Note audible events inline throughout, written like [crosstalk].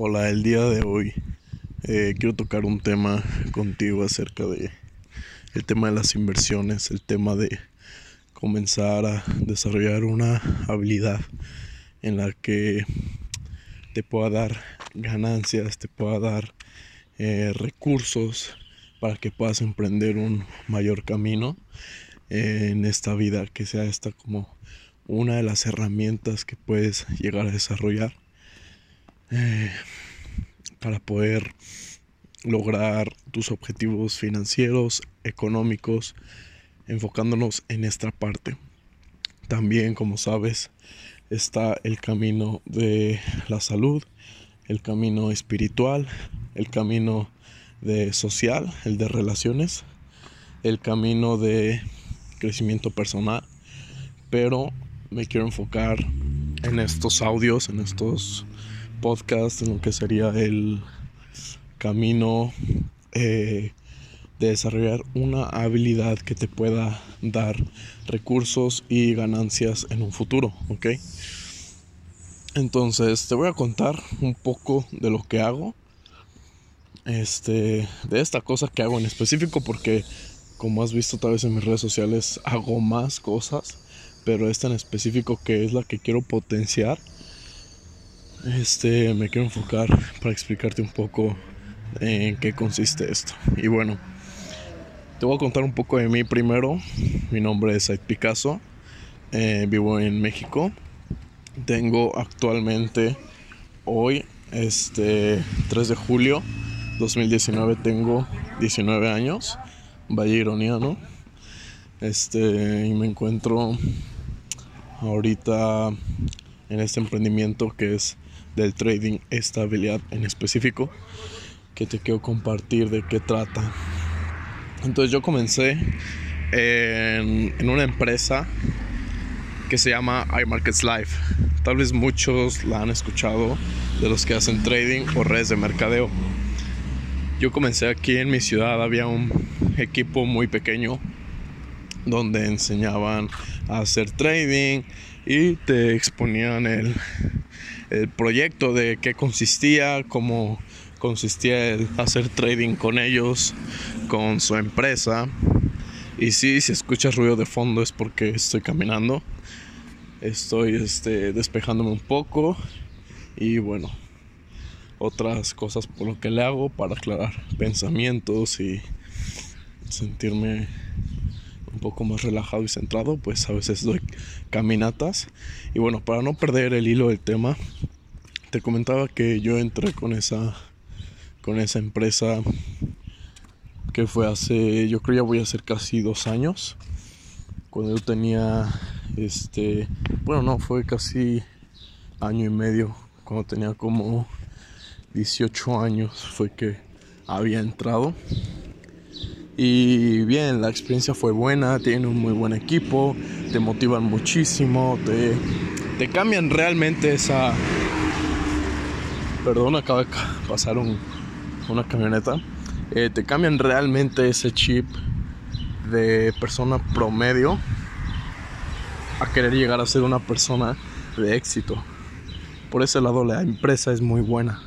Hola, el día de hoy eh, quiero tocar un tema contigo acerca de el tema de las inversiones, el tema de comenzar a desarrollar una habilidad en la que te pueda dar ganancias, te pueda dar eh, recursos para que puedas emprender un mayor camino en esta vida, que sea esta como una de las herramientas que puedes llegar a desarrollar eh, para poder lograr tus objetivos financieros, económicos, enfocándonos en esta parte. También, como sabes, está el camino de la salud, el camino espiritual, el camino de social, el de relaciones, el camino de crecimiento personal, pero me quiero enfocar en estos audios, en estos podcast en lo que sería el camino eh, de desarrollar una habilidad que te pueda dar recursos y ganancias en un futuro, ¿ok? Entonces te voy a contar un poco de lo que hago, este, de esta cosa que hago en específico, porque como has visto tal vez en mis redes sociales hago más cosas, pero esta en específico que es la que quiero potenciar este me quiero enfocar para explicarte un poco en qué consiste esto. Y bueno, te voy a contar un poco de mí primero. Mi nombre es Said Picasso. Eh, vivo en México. Tengo actualmente hoy, este 3 de julio 2019, tengo 19 años. Vaya ironía, ¿no? Este, y me encuentro ahorita en este emprendimiento que es del trading estabilidad en específico que te quiero compartir de qué trata. Entonces yo comencé en, una empresa que se llama iMarkets Live. Tal vez muchos la han escuchado de los que hacen trading o redes de mercadeo. Yo comencé aquí en mi ciudad, había un equipo muy pequeño donde enseñaban a hacer trading y te exponían el, el proyecto de qué consistía, cómo consistía el hacer trading con ellos, con su empresa. Y sí, si escuchas ruido de fondo es porque estoy caminando. Estoy este, despejándome un poco. Y bueno, otras cosas por lo que le hago para aclarar pensamientos y sentirme un poco más relajado y centrado, pues a veces doy caminatas. Y bueno, para no perder el hilo del tema, te comentaba que yo entré con esa con esa empresa que fue hace, yo creo ya voy a hacer casi dos años. Cuando yo tenía, este, bueno, no, fue casi año y medio, cuando tenía como 18 años fue que había entrado. Y bien, la experiencia fue buena, tienen un muy buen equipo, te motivan muchísimo, te, te cambian realmente esa... Perdón, acaba de pasar un, una camioneta. Eh, te cambian realmente ese chip de persona promedio a querer llegar a ser una persona de éxito. Por ese lado la empresa es muy buena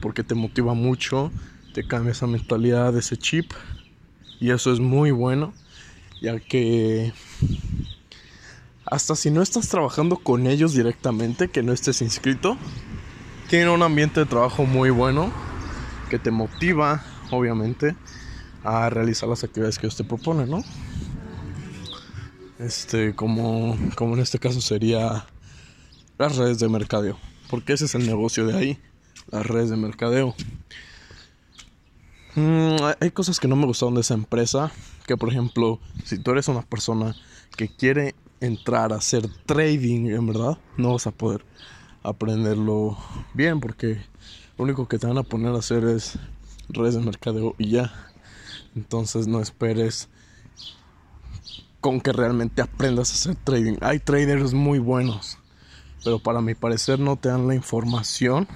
porque te motiva mucho, te cambia esa mentalidad, ese chip y eso es muy bueno, ya que hasta si no estás trabajando con ellos directamente, que no estés inscrito, tiene un ambiente de trabajo muy bueno, que te motiva, obviamente, a realizar las actividades que ellos te proponen, ¿no? Este, como, como en este caso sería las redes de mercadeo, porque ese es el negocio de ahí, las redes de mercadeo. Mm, hay cosas que no me gustaron de esa empresa. Que por ejemplo, si tú eres una persona que quiere entrar a hacer trading, en verdad, no vas a poder aprenderlo bien porque lo único que te van a poner a hacer es redes de mercadeo y ya. Entonces no esperes con que realmente aprendas a hacer trading. Hay traders muy buenos, pero para mi parecer no te dan la información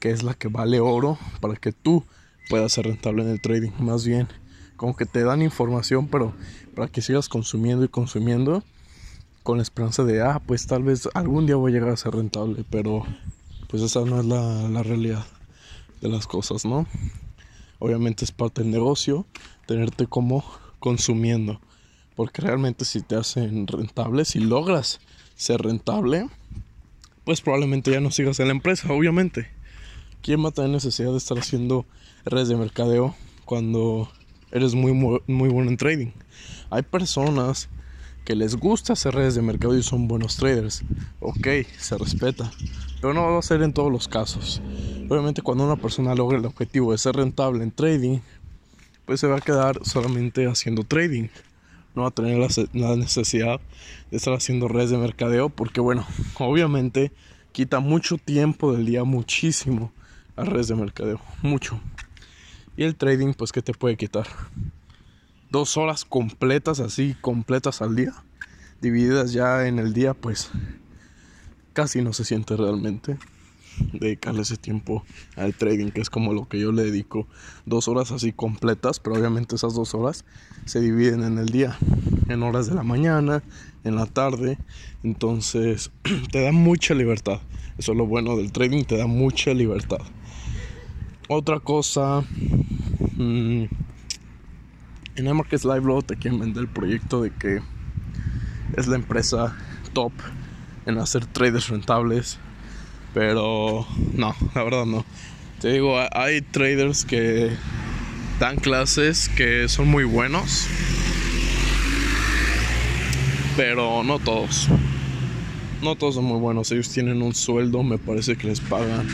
que es la que vale oro para que tú pueda ser rentable en el trading. Más bien, como que te dan información, pero para que sigas consumiendo y consumiendo con la esperanza de, ah, pues tal vez algún día voy a llegar a ser rentable, pero pues esa no es la, la realidad de las cosas, ¿no? Obviamente es parte del negocio tenerte como consumiendo. Porque realmente si te hacen rentable, si logras ser rentable, pues probablemente ya no sigas en la empresa, obviamente. ¿Quién va a tener necesidad de estar haciendo redes de mercadeo cuando eres muy, muy, bueno en trading? Hay personas que les gusta hacer redes de mercado y son buenos traders. Ok, se respeta. Pero no va a ser en todos los casos. Obviamente cuando una persona logra el objetivo de ser rentable en trading, pues se va a quedar solamente haciendo trading. No va a tener la, necesidad de estar haciendo redes de mercadeo porque bueno, obviamente quita mucho tiempo del día, muchísimo las redes de mercadeo, mucho. Y el trading pues que te puede quitar dos horas completas así, completas al día, divididas ya en el día pues casi no se siente realmente dedicarle ese tiempo al trading, que es como lo que yo le dedico. Dos horas así completas, pero obviamente esas dos horas se dividen en el día, en horas de la mañana, en la tarde. Entonces [clears throat] te da mucha libertad. Eso es lo bueno del trading, te da mucha libertad. Otra cosa, mmm, en Markets Live Low te quieren vender el proyecto de que es la empresa top en hacer traders rentables pero no, la verdad no. Te digo, hay traders que dan clases que son muy buenos. Pero no todos. No todos son muy buenos. Ellos tienen un sueldo, me parece que les pagan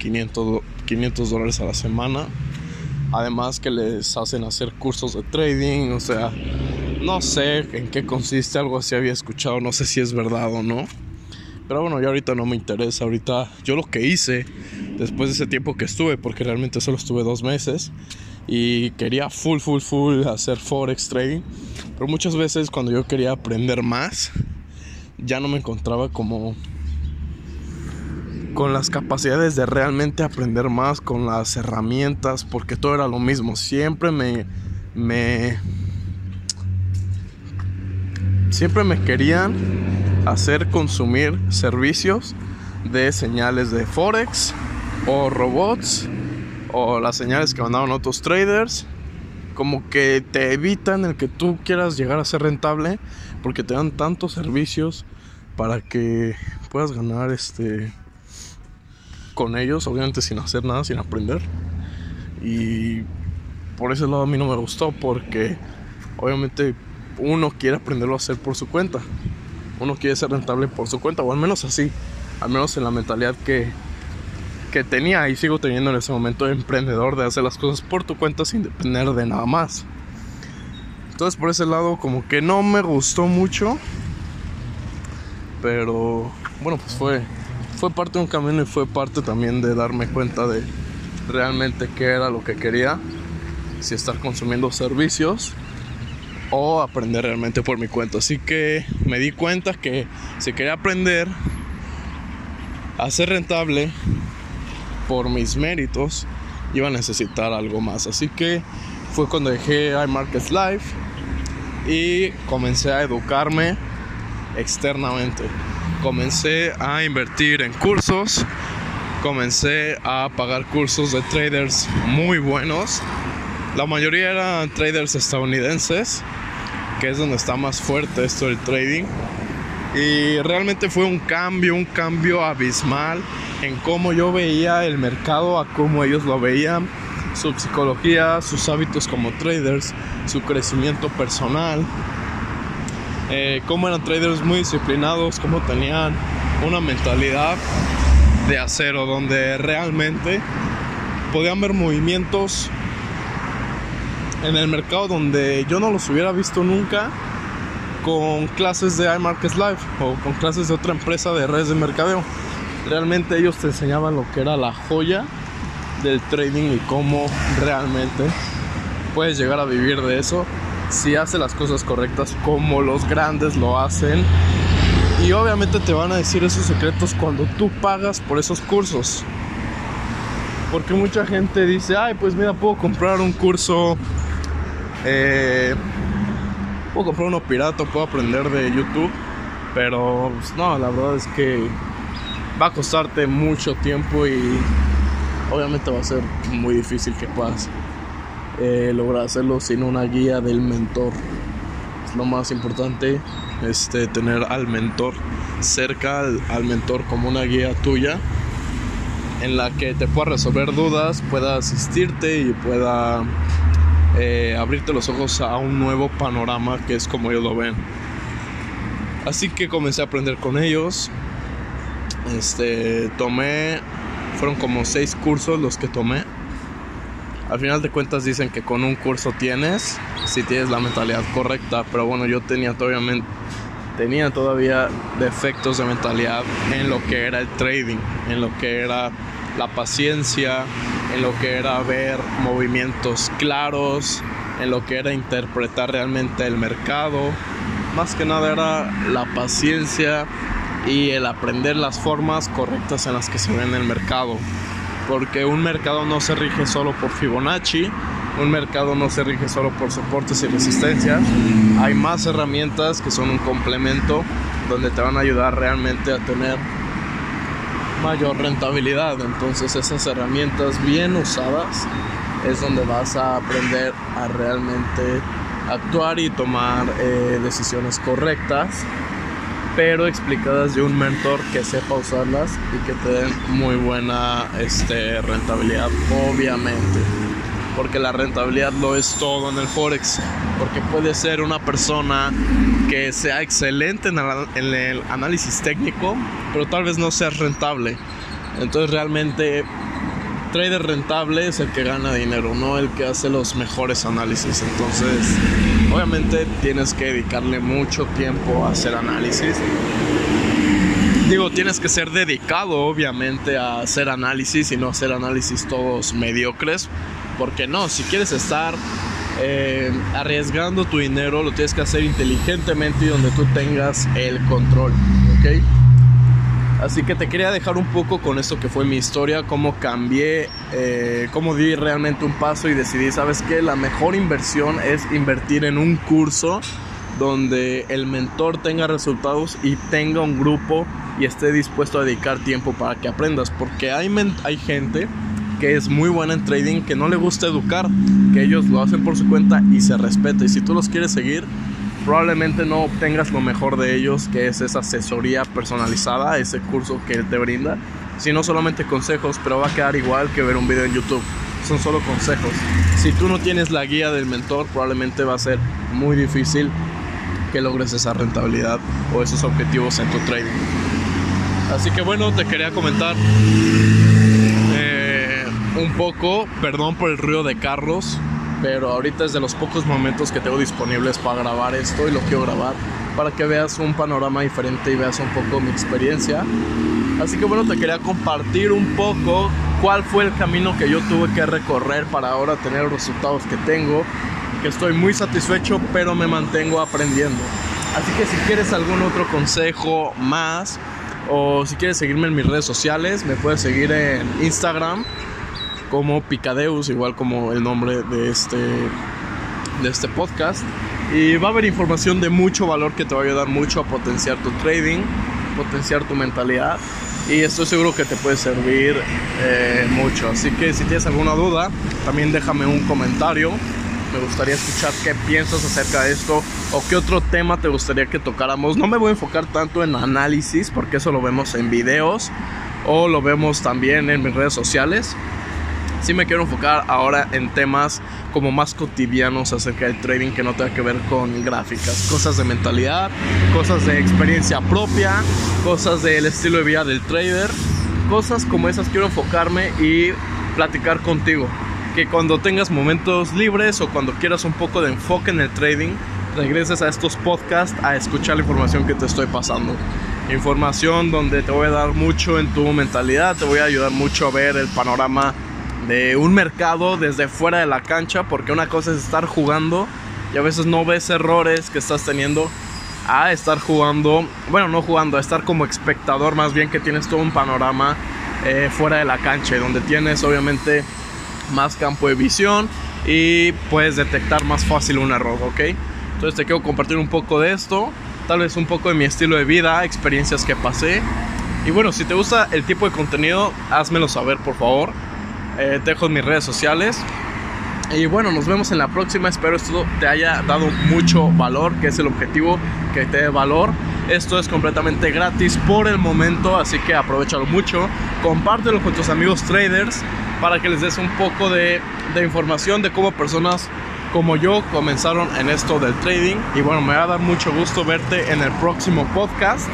500, 500 dólares a la semana. Además que les hacen hacer cursos de trading. O sea, no sé en qué consiste. Algo así había escuchado. No sé si es verdad o no. Pero bueno, ya ahorita no me interesa. Ahorita yo lo que hice después de ese tiempo que estuve, porque realmente solo estuve dos meses y quería full, full, full hacer forex trading. Pero muchas veces cuando yo quería aprender más, ya no me encontraba como con las capacidades de realmente aprender más, con las herramientas, porque todo era lo mismo. Siempre me, me siempre me querían hacer consumir servicios de señales de Forex o robots o las señales que mandaban otros traders. Como que te evitan el que tú quieras llegar a ser rentable porque te dan tantos servicios para que puedas ganar este con ellos, obviamente sin hacer nada, sin aprender. Y por ese lado a mí no me gustó porque obviamente uno quiere aprenderlo a hacer por su cuenta uno quiere ser rentable por su cuenta, o al menos así, al menos en la mentalidad que, que tenía y sigo teniendo en ese momento de emprendedor, de hacer las cosas por tu cuenta sin depender de nada más. Entonces por ese lado como que no me gustó mucho, pero bueno, pues fue, fue parte de un camino y fue parte también de darme cuenta de realmente qué era lo que quería, si estar consumiendo servicios o aprender realmente por mi cuenta. Así que me di cuenta que si quería aprender a ser rentable por mis méritos, iba a necesitar algo más. Así que fue cuando dejé iMarkets Live y comencé a educarme externamente. Comencé a invertir en cursos, comencé a pagar cursos de traders muy buenos. La mayoría eran traders estadounidenses que es donde está más fuerte esto del trading. Y realmente fue un cambio, un cambio abismal en cómo yo veía el mercado, a cómo ellos lo veían, su psicología, sus hábitos como traders, su crecimiento personal, eh, cómo eran traders muy disciplinados, cómo tenían una mentalidad de acero, donde realmente podían ver movimientos en el mercado donde yo no los hubiera visto nunca con clases de iMarkets Live o con clases de otra empresa de redes de mercadeo. Realmente ellos te enseñaban lo que era la joya del trading y cómo realmente puedes llegar a vivir de eso si haces las cosas correctas como los grandes lo hacen. Y obviamente te van a decir esos secretos cuando tú pagas por esos cursos. Porque mucha gente dice, ay, pues mira, puedo comprar un curso eh, puedo comprar uno pirata, puedo aprender de YouTube. Pero pues, no, la verdad es que va a costarte mucho tiempo y obviamente va a ser muy difícil que puedas eh, lograr hacerlo sin una guía del mentor. Es lo más importante, este, tener al mentor cerca, al, mentor como una guía tuya en la que te pueda resolver dudas, pueda asistirte y pueda eh, abrirte los ojos a un nuevo panorama que es como ellos lo ven. Así que comencé a aprender con ellos. Este, tomé, fueron como seis cursos los que tomé. Al final de cuentas dicen que con un curso tienes, si tienes la mentalidad correcta, pero bueno, yo tenía todavía, tenía todavía defectos de mentalidad en lo que era el trading, en lo que era la paciencia, en lo que era ver movimientos claros, en lo que era interpretar realmente el mercado. Más que nada era la paciencia y el aprender las formas correctas en las que se ve en el mercado. Porque un mercado no se rige solo por Fibonacci, un mercado no se rige solo por soportes y resistencias. Hay más herramientas que son un complemento donde te van a ayudar realmente a tener mayor rentabilidad. Entonces esas herramientas bien usadas es donde vas a aprender a realmente actuar y tomar eh, decisiones correctas, pero explicadas de un mentor que sepa usarlas y que te den muy buena este, rentabilidad, obviamente. Porque la rentabilidad lo es todo en el Forex. Porque puede ser una persona que sea excelente en el análisis técnico, pero tal vez no sea rentable. Entonces realmente trader rentable es el que gana dinero, no el que hace los mejores análisis. Entonces, obviamente tienes que dedicarle mucho tiempo a hacer análisis. Digo, tienes que ser dedicado, obviamente, a hacer análisis y no hacer análisis todos mediocres. Porque no, si quieres estar eh, arriesgando tu dinero, lo tienes que hacer inteligentemente y donde tú tengas el control. ¿Ok? Así que te quería dejar un poco con esto que fue mi historia, cómo cambié, eh, cómo di realmente un paso y decidí, ¿sabes qué? La mejor inversión es invertir en un curso donde el mentor tenga resultados y tenga un grupo y esté dispuesto a dedicar tiempo para que aprendas. Porque hay, hay gente que es muy buena en trading, que no le gusta educar, que ellos lo hacen por su cuenta y se respeta. Y si tú los quieres seguir, probablemente no obtengas lo mejor de ellos, que es esa asesoría personalizada, ese curso que él te brinda, sino solamente consejos, pero va a quedar igual que ver un video en YouTube. Son solo consejos. Si tú no tienes la guía del mentor, probablemente va a ser muy difícil que logres esa rentabilidad o esos objetivos en tu trading. Así que bueno, te quería comentar eh, un poco, perdón por el ruido de carros, pero ahorita es de los pocos momentos que tengo disponibles para grabar esto y lo quiero grabar para que veas un panorama diferente y veas un poco mi experiencia. Así que bueno, te quería compartir un poco cuál fue el camino que yo tuve que recorrer para ahora tener los resultados que tengo, que estoy muy satisfecho, pero me mantengo aprendiendo. Así que si quieres algún otro consejo más o si quieres seguirme en mis redes sociales, me puedes seguir en Instagram como Picadeus, igual como el nombre de este, de este podcast. Y va a haber información de mucho valor que te va a ayudar mucho a potenciar tu trading, potenciar tu mentalidad. Y estoy seguro que te puede servir eh, mucho. Así que si tienes alguna duda, también déjame un comentario. Me gustaría escuchar qué piensas acerca de esto o qué otro tema te gustaría que tocáramos. No me voy a enfocar tanto en análisis porque eso lo vemos en videos o lo vemos también en mis redes sociales sí me quiero enfocar ahora en temas como más cotidianos acerca del trading que no tenga que ver con gráficas, cosas de mentalidad, cosas de experiencia propia, cosas del estilo de vida del trader, cosas como esas quiero enfocarme y platicar contigo. Que cuando tengas momentos libres o cuando quieras un poco de enfoque en el trading, regreses a estos podcasts a escuchar la información que te estoy pasando. Información donde te voy a dar mucho en tu mentalidad, te voy a ayudar mucho a ver el panorama de un mercado desde fuera de la cancha, porque una cosa es estar jugando y a veces no ves errores que estás teniendo a estar jugando, bueno, no jugando, a estar como espectador más bien que tienes todo un panorama eh, fuera de la cancha, donde tienes obviamente más campo de visión y puedes detectar más fácil un error, ¿ok? Entonces te quiero compartir un poco de esto, tal vez un poco de mi estilo de vida, experiencias que pasé Y bueno, si te gusta el tipo de contenido, házmelo saber por favor. Eh, dejo mis redes sociales. Y bueno, nos vemos en la próxima. Espero esto te haya dado mucho valor, que es el objetivo, que te dé valor. Esto es completamente gratis por el momento, así que aprovechalo mucho. Compártelo con tus amigos traders para que les des un poco de información de cómo personas como yo comenzaron en esto del trading. Y bueno, me va a dar mucho gusto verte en el próximo podcast.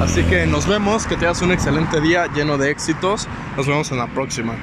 Así que nos vemos, que tengas un excelente día lleno de éxitos. Nos vemos en la próxima.